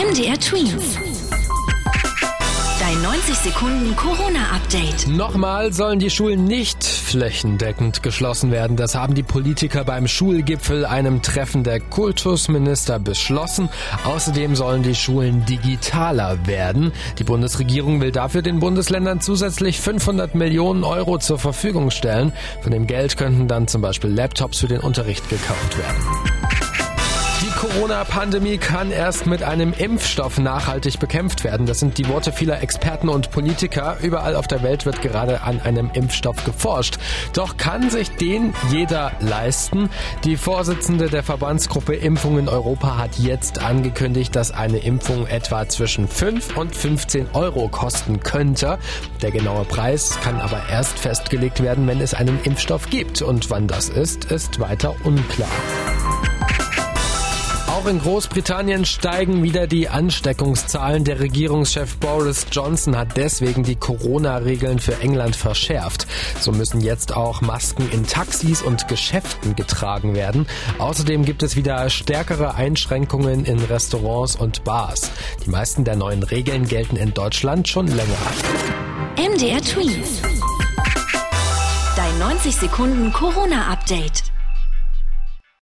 MDR Twins. Dein 90 Sekunden Corona-Update. Nochmal sollen die Schulen nicht flächendeckend geschlossen werden. Das haben die Politiker beim Schulgipfel, einem Treffen der Kultusminister, beschlossen. Außerdem sollen die Schulen digitaler werden. Die Bundesregierung will dafür den Bundesländern zusätzlich 500 Millionen Euro zur Verfügung stellen. Von dem Geld könnten dann zum Beispiel Laptops für den Unterricht gekauft werden. Corona-Pandemie kann erst mit einem Impfstoff nachhaltig bekämpft werden. Das sind die Worte vieler Experten und Politiker. Überall auf der Welt wird gerade an einem Impfstoff geforscht. Doch kann sich den jeder leisten? Die Vorsitzende der Verbandsgruppe Impfung in Europa hat jetzt angekündigt, dass eine Impfung etwa zwischen 5 und 15 Euro kosten könnte. Der genaue Preis kann aber erst festgelegt werden, wenn es einen Impfstoff gibt. Und wann das ist, ist weiter unklar. Auch in Großbritannien steigen wieder die Ansteckungszahlen. Der Regierungschef Boris Johnson hat deswegen die Corona-Regeln für England verschärft. So müssen jetzt auch Masken in Taxis und Geschäften getragen werden. Außerdem gibt es wieder stärkere Einschränkungen in Restaurants und Bars. Die meisten der neuen Regeln gelten in Deutschland schon länger. MDR Tweet. Dein 90 Sekunden Corona-Update.